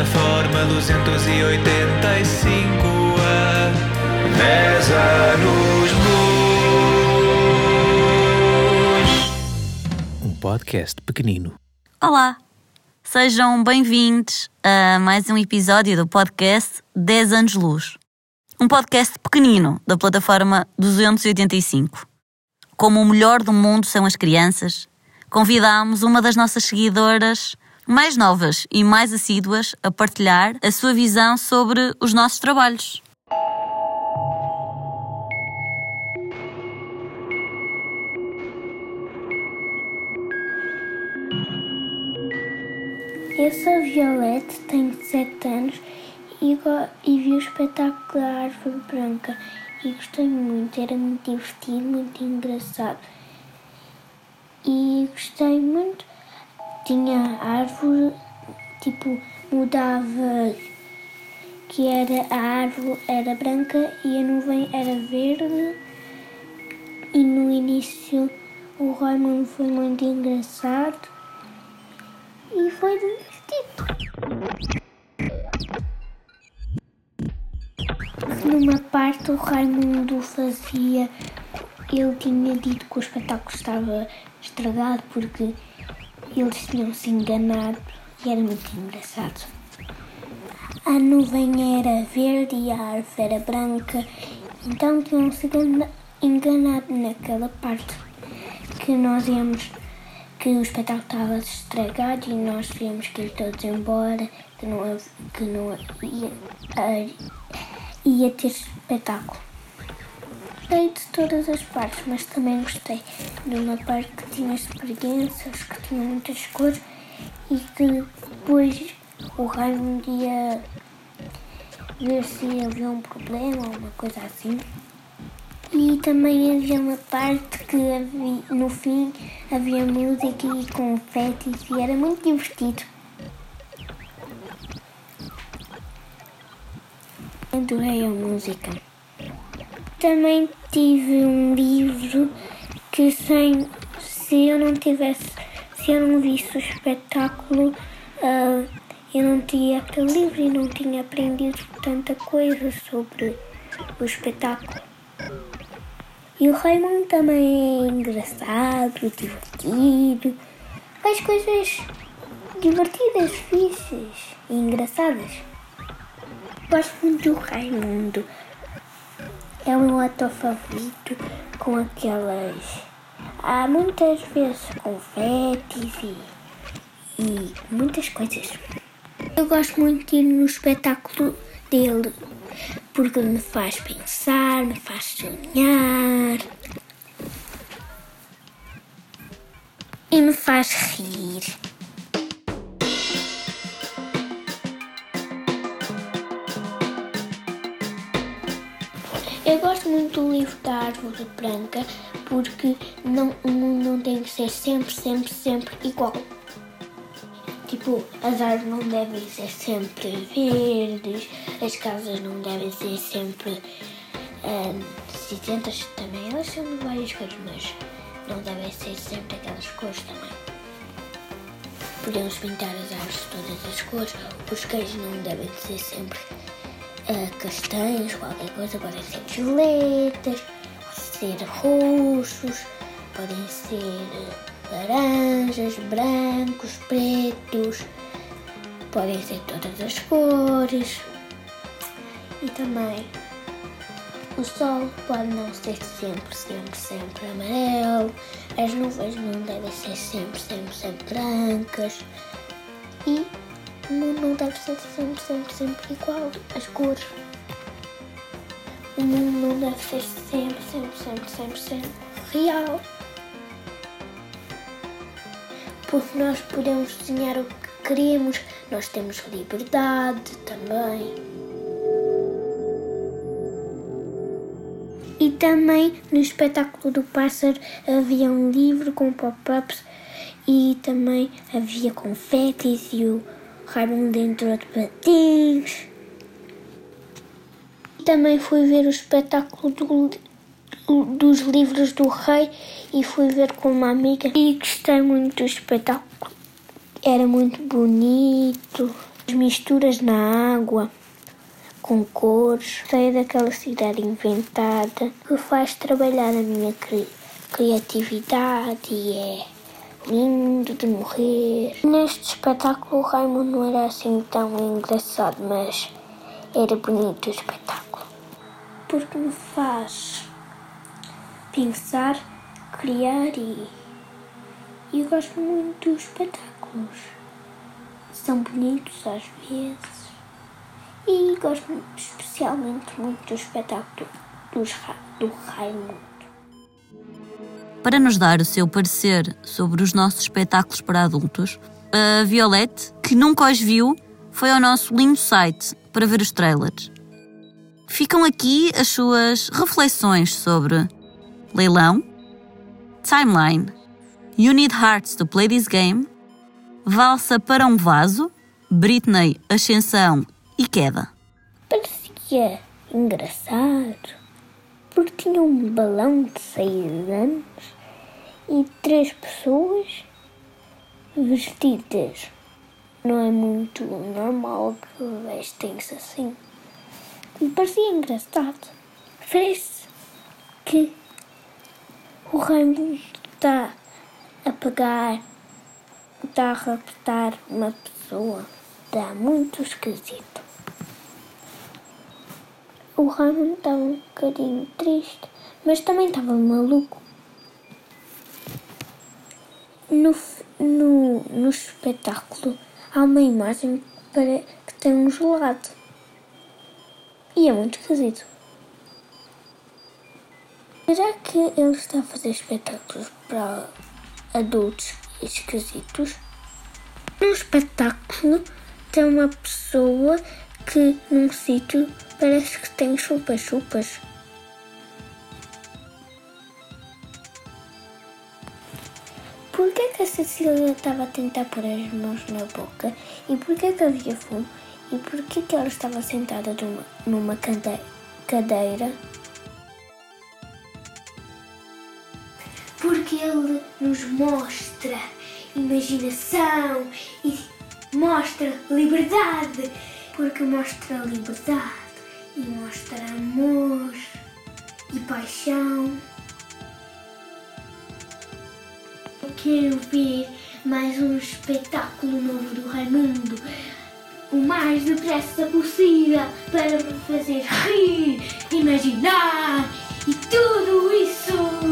plataforma 285 a 10 anos luz. Um podcast pequenino. Olá, sejam bem-vindos a mais um episódio do podcast 10 anos luz. Um podcast pequenino da plataforma 285. Como o melhor do mundo são as crianças, convidámos uma das nossas seguidoras mais novas e mais assíduas a partilhar a sua visão sobre os nossos trabalhos. Eu sou a Violette, tenho 7 anos e, e vi o espetáculo da Árvore Branca e gostei muito, era muito divertido, muito engraçado. E gostei muito, tinha árvore, tipo, mudava que era a árvore era branca e a nuvem era verde e no início o Raimundo foi muito engraçado e foi divertido. Numa parte o Raimundo fazia. Ele tinha dito que o espetáculo estava estragado porque eles tinham se enganado e era muito engraçado. A nuvem era verde e a árvore era branca, então tinham se engana- enganado naquela parte que nós íamos que o espetáculo estava estragado e nós tínhamos que ir todos embora, que não, que não ia, ia ter espetáculo. Gostei de todas as partes, mas também gostei de uma parte que tinha experiências, que tinha muitas cores e que depois o Raimundo ia ver se havia um problema ou uma coisa assim. E também havia uma parte que havia, no fim havia música e confetes e era muito divertido. Adorei a música. Também tive um livro que sem, se eu não tivesse, se eu não visse o espetáculo, ah, eu não tinha aquele livro e não tinha aprendido tanta coisa sobre o espetáculo. E o Raimundo também é engraçado, divertido, faz coisas divertidas, fixes e engraçadas. Gosto muito do Raimundo. É o meu ator favorito com aquelas. Há muitas vezes confetes e, e muitas coisas. Eu gosto muito de ir no espetáculo dele porque me faz pensar, me faz sonhar e me faz rir. Livro da Árvore Branca porque não, o mundo não tem que ser sempre, sempre, sempre igual. Tipo, as árvores não devem ser sempre verdes, as casas não devem ser sempre ah, cinzentas também. Elas são de várias cores, mas não devem ser sempre aquelas cores também. Podemos pintar as árvores de todas as cores. Os queijos não devem ser sempre ah, castanhos, qualquer coisa. Podem ser violetas, podem ser roxos, podem ser ah, laranjas, brancos, pretos. Podem ser todas as cores. E também o sol pode não ser sempre, sempre, sempre amarelo. As nuvens não devem ser sempre, sempre, sempre brancas. E o mundo não deve ser sempre, sempre, sempre igual. As cores. O mundo não deve ser sempre, sempre, sempre, sempre, sempre real. Porque nós podemos desenhar o que queremos, nós temos liberdade também. E também no espetáculo do pássaro havia um livro com pop-ups e também havia confetes e o Raimundo entrou de patins. Também fui ver o espetáculo do- dos livros do rei e fui ver com uma amiga e gostei muito do espetáculo. Era muito bonito As misturas na água, com cores, sair daquela cidade inventada que faz trabalhar a minha cri criatividade e é lindo de morrer. Neste espetáculo o Raimundo não era assim tão engraçado, mas era bonito o espetáculo. Porque me faz pensar, criar e, e eu gosto muito dos espetáculos. São bonitos às vezes e gosto especialmente muito do espetáculo dos, do Raimundo. Para nos dar o seu parecer sobre os nossos espetáculos para adultos, a Violette, que nunca os viu, foi ao nosso lindo site para ver os trailers. Ficam aqui as suas reflexões sobre Leilão, Timeline, You Need Hearts to Play This Game, Valsa para um Vaso, Britney, Ascensão e Queda. Parecia engraçado porque tinha um balão de seis anos e três pessoas vestidas. Não é muito normal que vestem-se assim. Me parecia engraçado. Parece que o Raimundo está a pegar, está a raptar uma pessoa. Dá muito esquisito. O Raimundo estava um bocadinho triste, mas também estava maluco. No, no, no espetáculo há uma imagem para, que tem um gelado. E é muito esquisito. Será que ele está a fazer espetáculos para adultos esquisitos? No espetáculo tem uma pessoa que num sítio parece que tem chupas-chupas. Por que, que a Cecília estava a tentar pôr as mãos na boca? E por que, que havia fumo? E por que, que ela estava sentada numa, numa cade cadeira? Porque ele nos mostra imaginação e mostra liberdade. Porque mostra liberdade e mostra amor e paixão. Eu quero ver mais um espetáculo novo do Raimundo o mais depressa possível para me fazer rir, imaginar e tudo isso.